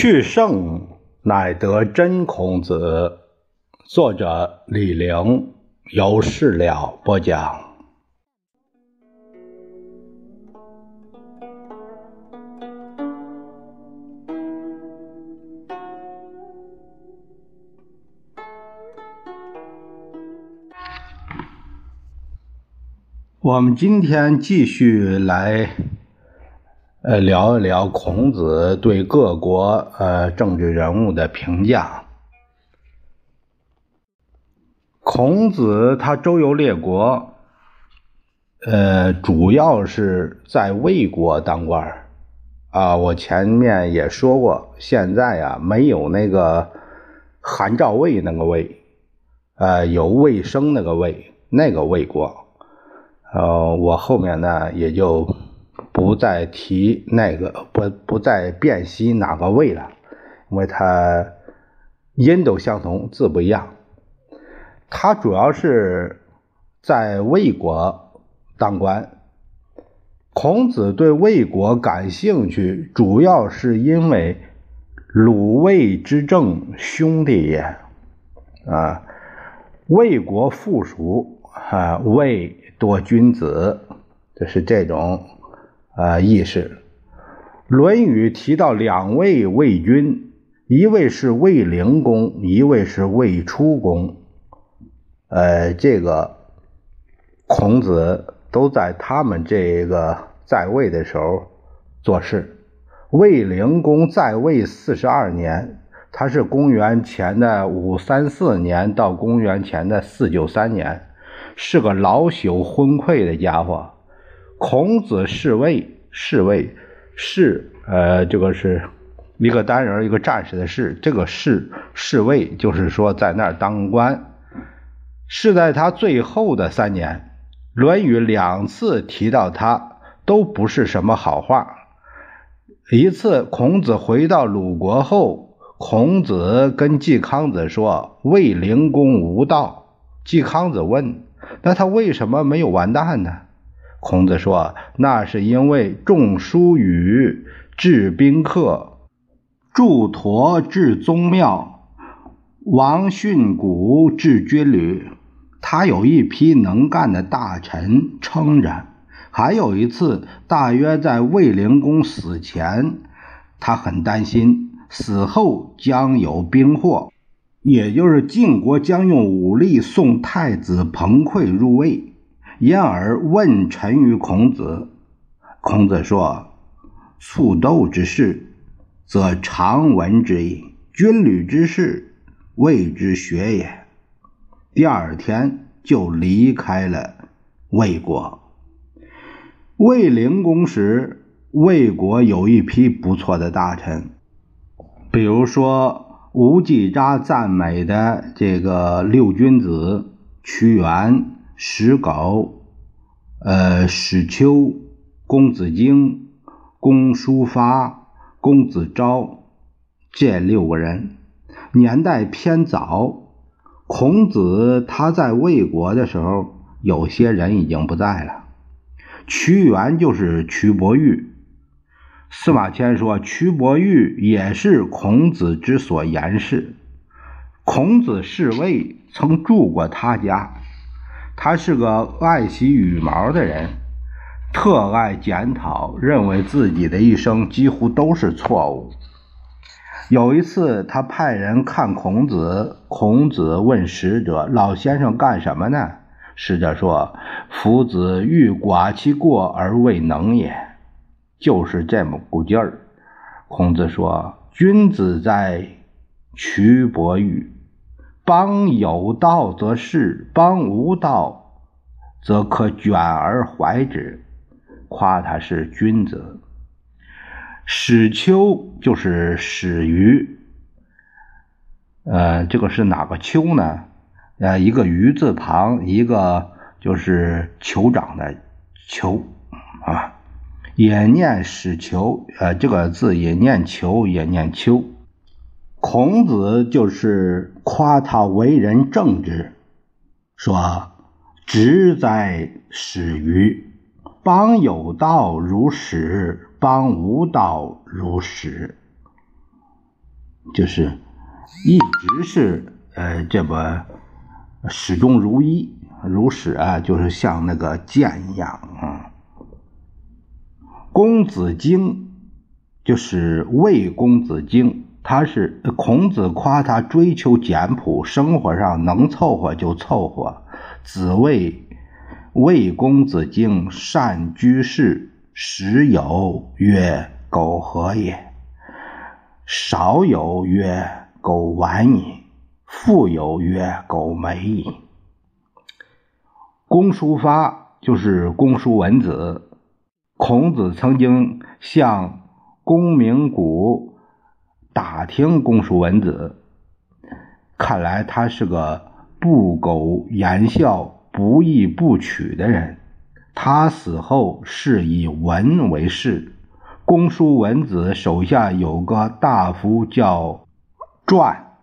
去圣乃得真孔子，作者李陵，由事了播讲。我们今天继续来。呃，聊一聊孔子对各国呃政治人物的评价。孔子他周游列国，呃，主要是在魏国当官啊。我前面也说过，现在啊没有那个韩赵魏那个魏，呃，有魏生那个魏，那个魏国。呃，我后面呢也就。不再提那个，不不再辨析哪个魏了，因为它音都相同，字不一样。他主要是在魏国当官。孔子对魏国感兴趣，主要是因为鲁魏之政兄弟也啊。魏国附属啊，魏多君子，就是这种。啊，意识，《论语》提到两位魏君，一位是魏灵公，一位是魏出公。呃，这个孔子都在他们这个在位的时候做事。魏灵公在位四十二年，他是公元前的五三四年到公元前的四九三年，是个老朽昏聩的家伙。孔子侍卫，侍卫，侍，呃，这个是一个单人，一个战士的士。这个侍侍卫就是说在那儿当官。是在他最后的三年，《论语》两次提到他，都不是什么好话。一次，孔子回到鲁国后，孔子跟季康子说：“卫灵公无道。”季康子问：“那他为什么没有完蛋呢？”孔子说：“那是因为仲舒语治宾客，祝陀治宗庙，王训古治军旅。他有一批能干的大臣撑着。还有一次，大约在卫灵公死前，他很担心死后将有兵祸，也就是晋国将用武力送太子彭溃入魏。”因而问臣于孔子，孔子说：“促斗之事，则常闻之矣；军旅之事，谓之学也。”第二天就离开了魏国。魏灵公时，魏国有一批不错的大臣，比如说无忌札赞美的这个六君子屈原。石狗，呃，史丘、公子荆、公叔发、公子昭，这六个人年代偏早。孔子他在魏国的时候，有些人已经不在了。屈原就是屈伯玉。司马迁说，屈伯玉也是孔子之所言事。孔子侍卫曾住过他家。他是个爱惜羽毛的人，特爱检讨，认为自己的一生几乎都是错误。有一次，他派人看孔子，孔子问使者：“老先生干什么呢？”使者说：“夫子欲寡其过而未能也。”就是这么股劲儿。孔子说：“君子在屈伯玉。”邦有道则仕，邦无道则可卷而怀之，夸他是君子。史丘就是史鱼，呃，这个是哪个丘呢？呃，一个鱼字旁，一个就是酋长的酋啊，也念史丘，呃，这个字也念丘，也念丘。孔子就是夸他为人正直，说：“直哉始于邦有道如始，邦无道如始。”就是一直是呃这个始终如一，如始啊，就是像那个剑一样啊。公子荆就是魏公子荆，他是孔子夸他追求简朴，生活上能凑合就凑合。子谓魏公子敬善居士，时有曰：“苟何也？”少有曰：“苟晚矣。”富有曰：“苟美矣。”公叔发就是公叔文子，孔子曾经向公明谷打听公叔文子，看来他是个不苟言笑、不义不取的人。他死后是以文为士。公叔文子手下有个大夫叫传，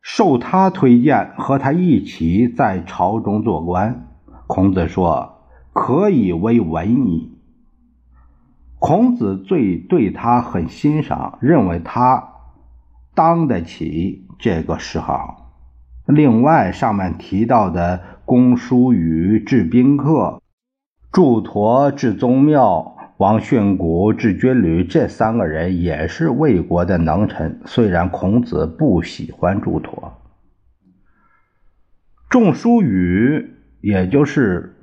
受他推荐，和他一起在朝中做官。孔子说：“可以为文矣。”孔子最对他很欣赏，认为他当得起这个谥号。另外，上面提到的公叔宇治宾客，祝陀治宗庙。王训谷治军旅，这三个人也是魏国的能臣。虽然孔子不喜欢祝陀，仲叔宇也就是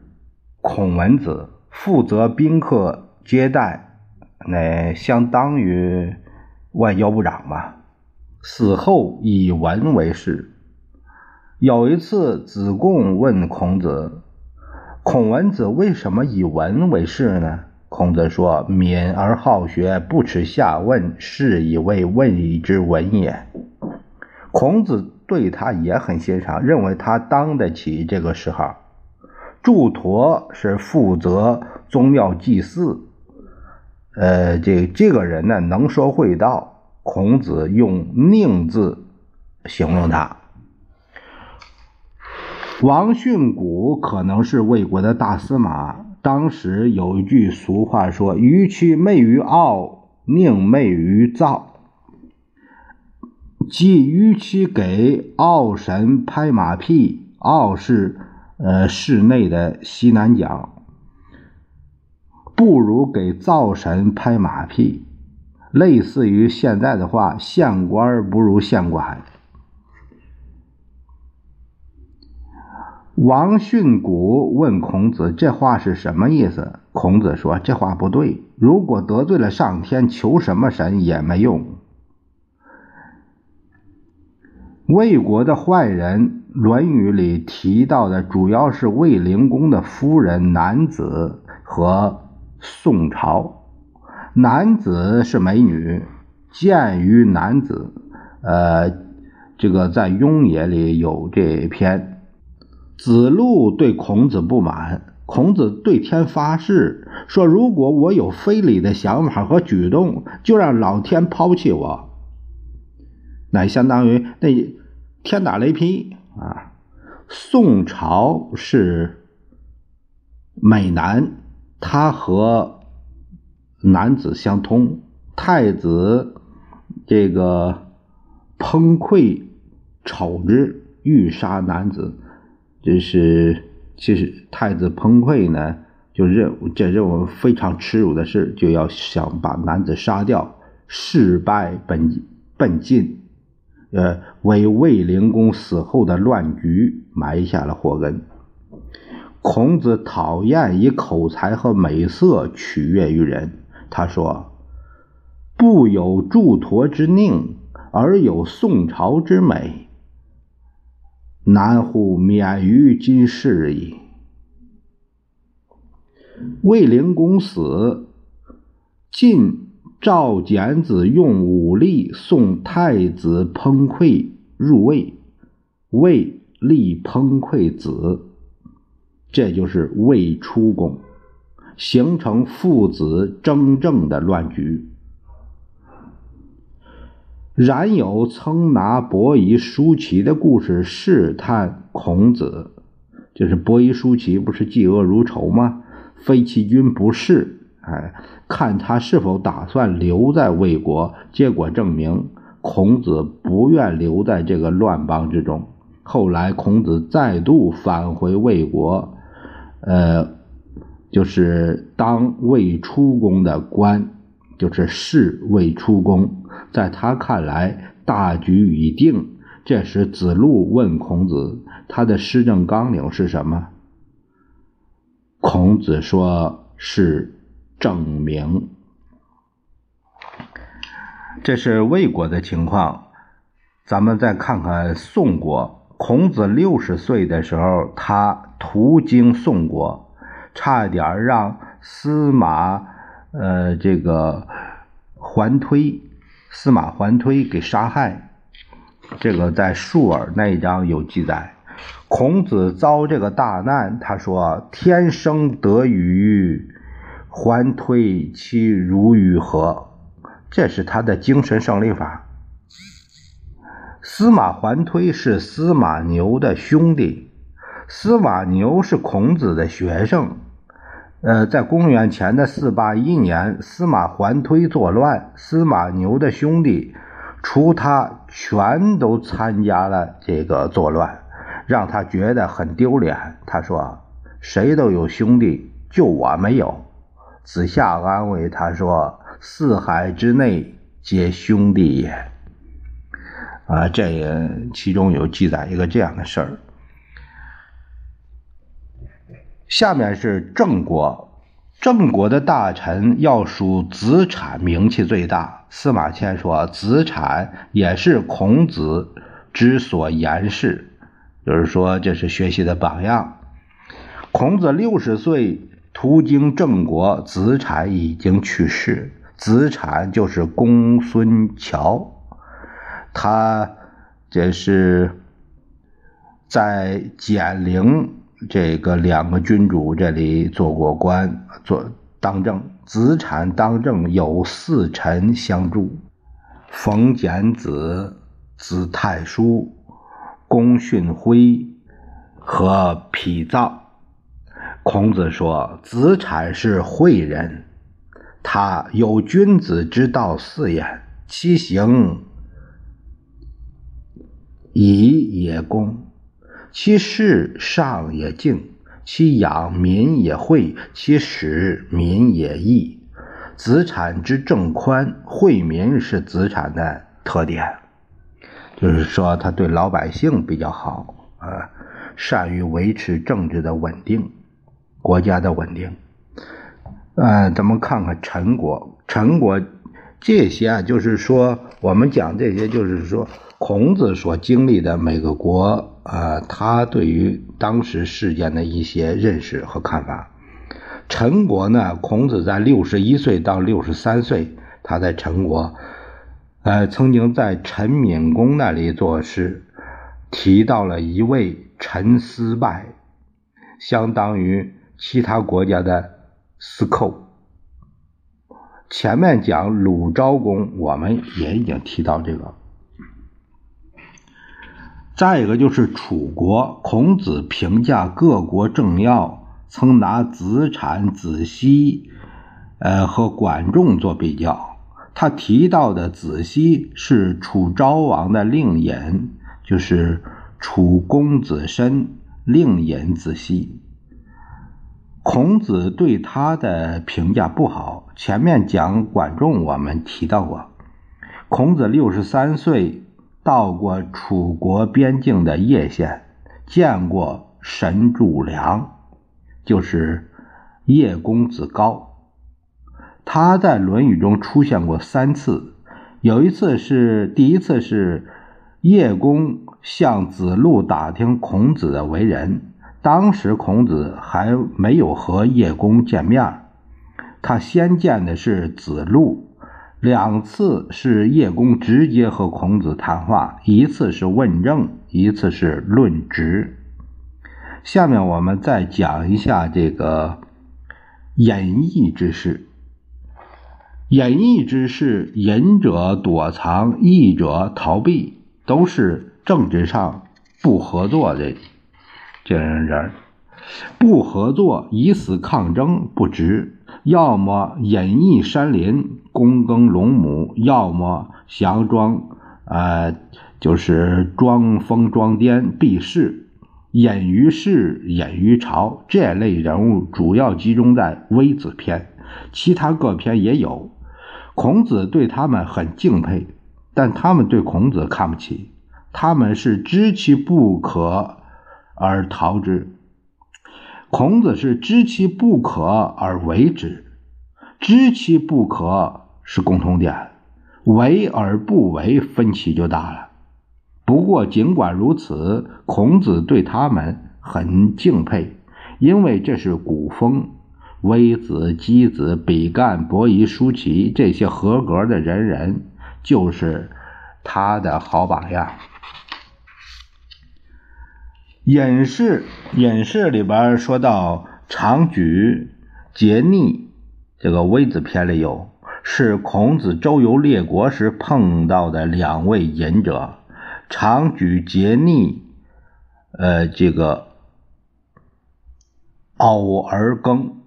孔文子负责宾客接待，那相当于外交部长吧。死后以文为事。有一次，子贡问孔子：“孔文子为什么以文为事呢？”孔子说：“敏而好学，不耻下问，是以为问之文也。”孔子对他也很欣赏，认为他当得起这个谥号。祝陀是负责宗庙祭祀，呃，这这个人呢，能说会道。孔子用“佞”字形容他。王训谷可能是魏国的大司马。当时有一句俗话说：“鱼其媚于傲，宁媚于躁。”即与其给傲神拍马屁，傲是呃室内的西南角，不如给灶神拍马屁。类似于现在的话，县官不如县管。王训古问孔子：“这话是什么意思？”孔子说：“这话不对。如果得罪了上天，求什么神也没用。”魏国的坏人，《论语》里提到的主要是魏灵公的夫人男子和宋朝。男子是美女，见于男子。呃，这个在《雍也》里有这篇。子路对孔子不满，孔子对天发誓说：“如果我有非礼的想法和举动，就让老天抛弃我。”那相当于那天打雷劈啊！宋朝是美男，他和男子相通。太子这个崩溃丑之，欲杀男子。这是其实太子彭溃呢，就认这认为非常耻辱的事，就要想把男子杀掉，事败本奔进，呃，为卫灵公死后的乱局埋下了祸根。孔子讨厌以口才和美色取悦于人，他说：“不有祝陀之佞，而有宋朝之美。”难乎免于今世矣。卫灵公死，晋赵简子用武力送太子彭溃入魏，魏立彭溃子，这就是魏出宫，形成父子争政的乱局。冉有曾拿伯夷、叔齐的故事试探孔子，就是伯夷、叔齐不是嫉恶如仇吗？非其君不是，哎，看他是否打算留在魏国。结果证明，孔子不愿留在这个乱邦之中。后来，孔子再度返回魏国，呃，就是当未出宫的官，就是侍未出宫。在他看来，大局已定。这时，子路问孔子：“他的施政纲领是什么？”孔子说：“是正名。”这是魏国的情况。咱们再看看宋国。孔子六十岁的时候，他途经宋国，差点让司马呃这个桓推司马桓推给杀害。这个在述尔那一章有记载。孔子遭这个大难，他说：“天生得与桓推，其如于何？”这是他的精神胜利法。司马桓推是司马牛的兄弟，司马牛是孔子的学生。呃，在公元前的四八一年，司马桓推作乱，司马牛的兄弟除他全都参加了这个作乱，让他觉得很丢脸。他说：“谁都有兄弟，就我没有。”子夏安慰他说：“四海之内皆兄弟也。”啊，这个其中有记载一个这样的事儿。下面是郑国，郑国的大臣要数子产名气最大。司马迁说，子产也是孔子之所言事，就是说这是学习的榜样。孔子六十岁途经郑国，子产已经去世。子产就是公孙乔。他这是在简陵这个两个君主这里做过官，做当政。子产当政有四臣相助：冯简子、子太叔、公训辉和匹造。孔子说：“子产是惠人，他有君子之道四也，其行。”以也公，其事上也敬，其养民也惠，其使民也义。子产之政宽，惠民是子产的特点，就是说他对老百姓比较好啊，善于维持政治的稳定，国家的稳定。呃，咱们看看陈国，陈国这些啊，就是说我们讲这些，就是说。孔子所经历的每个国，呃，他对于当时事件的一些认识和看法。陈国呢，孔子在六十一岁到六十三岁，他在陈国，呃，曾经在陈敏公那里做事，提到了一位陈思败，相当于其他国家的司寇。前面讲鲁昭公，我们也已经提到这个。再一个就是楚国，孔子评价各国政要，曾拿子产、子西，呃和管仲做比较。他提到的子西是楚昭王的令尹，就是楚公子申令尹子西。孔子对他的评价不好。前面讲管仲，我们提到过，孔子六十三岁。到过楚国边境的叶县，见过神助良，就是叶公子高。他在《论语》中出现过三次，有一次是第一次是叶公向子路打听孔子的为人，当时孔子还没有和叶公见面，他先见的是子路。两次是叶公直接和孔子谈话，一次是问政，一次是论职。下面我们再讲一下这个隐逸之事。隐逸之事，隐者躲藏，逸者逃避，都是政治上不合作的这样人。不合作，以死抗争，不值。要么隐逸山林，躬耕陇亩；要么降庄啊，就是装疯装癫、避世、隐于世、隐于朝这类人物，主要集中在微子篇，其他各篇也有。孔子对他们很敬佩，但他们对孔子看不起。他们是知其不可而逃之，孔子是知其不可而为之。知其不可是共同点，为而不为分歧就大了。不过尽管如此，孔子对他们很敬佩，因为这是古风。微子、箕子、比干、伯夷、叔齐这些合格的人人，就是他的好榜样。隐士，隐士里边说到长举、桀逆，这个微子篇里有，是孔子周游列国时碰到的两位隐者，长举、桀逆，呃，这个偶而更。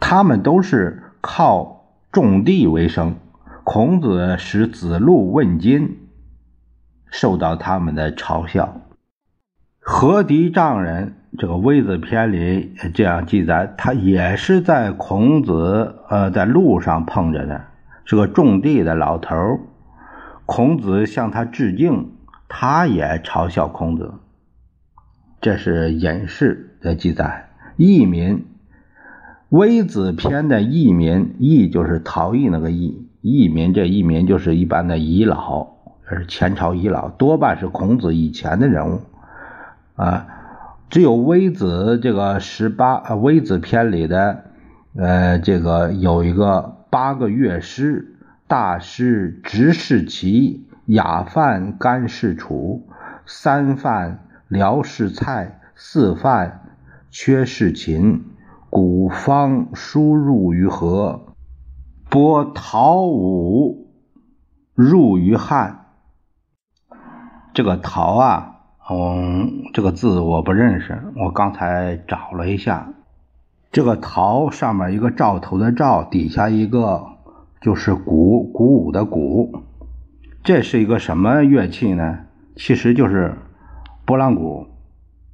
他们都是靠种地为生。孔子使子路问津，受到他们的嘲笑。何狄丈人这个《微子篇》里这样记载，他也是在孔子呃在路上碰着的，是个种地的老头孔子向他致敬，他也嘲笑孔子。这是隐士的记载，佚民。微子篇的佚民，佚就是逃逸那个佚，佚民这佚民就是一般的遗老，是前朝遗老，多半是孔子以前的人物啊。只有微子这个十八微子篇里的，呃，这个有一个八个乐师，大师直视其，雅范干事楚，三范辽士蔡，四范缺士秦。古方输入于河，播陶武入于汉。这个陶啊，嗯，这个字我不认识，我刚才找了一下。这个陶上面一个兆头的兆，底下一个就是鼓，鼓舞的鼓。这是一个什么乐器呢？其实就是拨浪鼓。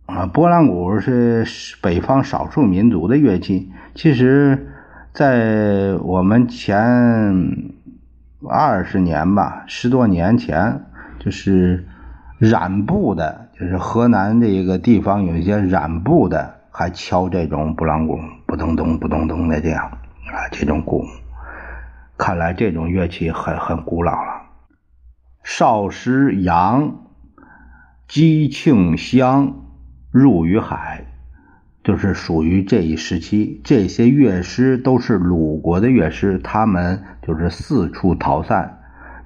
啊，拨浪鼓是北方少数民族的乐器。其实，在我们前二十年吧，十多年前，就是染布的，就是河南这个地方有一些染布的，还敲这种布朗鼓，不咚咚，不咚咚的这样啊，这种鼓。看来这种乐器很很古老了。少师杨，姬庆香。入于海，就是属于这一时期。这些乐师都是鲁国的乐师，他们就是四处逃散，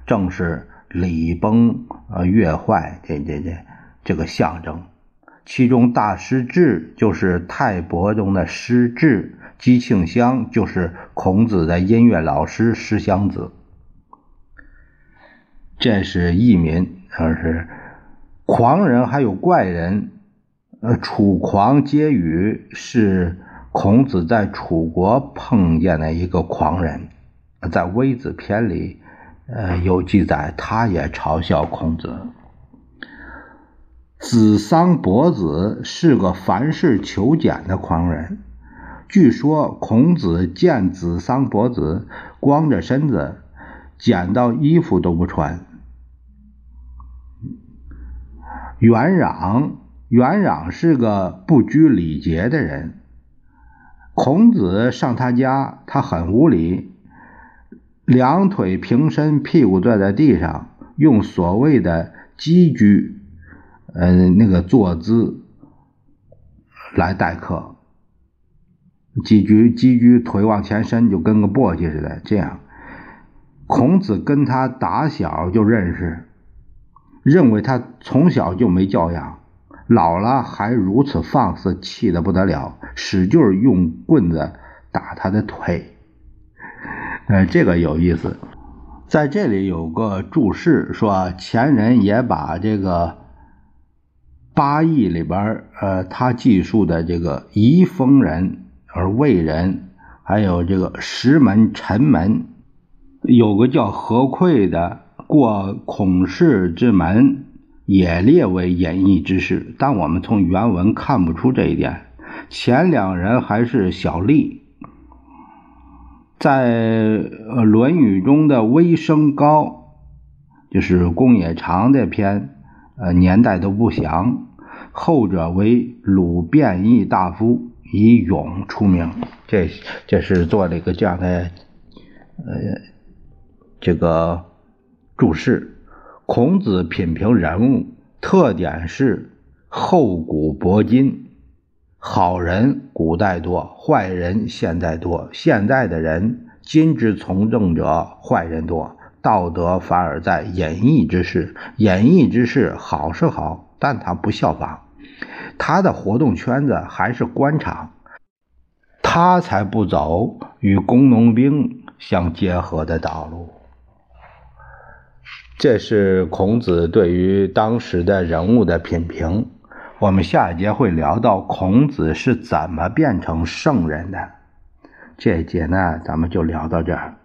正是礼崩呃乐坏这这这这个象征。其中大师至就是泰伯中的师至，姬庆香就是孔子的音乐老师师襄子。这是佚民，而是狂人，还有怪人。呃，楚狂皆语是孔子在楚国碰见的一个狂人，在《微子篇》里，呃，有记载，他也嘲笑孔子。子桑伯子是个凡事求简的狂人，据说孔子见子桑伯子光着身子，捡到衣服都不穿。元壤。元壤是个不拘礼节的人。孔子上他家，他很无礼，两腿平伸，屁股坐在地上，用所谓的鸡居，呃，那个坐姿来待客。鸡居，鸡居，腿往前伸，就跟个簸箕似的。这样，孔子跟他打小就认识，认为他从小就没教养。老了还如此放肆，气得不得了，使劲用棍子打他的腿。呃，这个有意思，在这里有个注释说，前人也把这个八义里边呃，他记述的这个宜丰人而魏人，还有这个石门、陈门，有个叫何溃的过孔氏之门，也列为隐逸之士，但我们从原文看不出这一点。前两人还是小吏，在《论语》中的微生高，就是公冶长这篇，呃，年代都不详。后者为鲁变异大夫，以勇出名。这这是做了一个这样的，呃，这个注释。孔子品评人物，特点是厚古薄今，好人古代多，坏人现代多。现在的人，今之从政者坏人多，道德反而在隐逸之事。隐逸之事好是好，但他不效仿。他的活动圈子还是官场，他才不走与工农兵相结合的道路。这是孔子对于当时的人物的品评。我们下一节会聊到孔子是怎么变成圣人的。这一节呢，咱们就聊到这儿。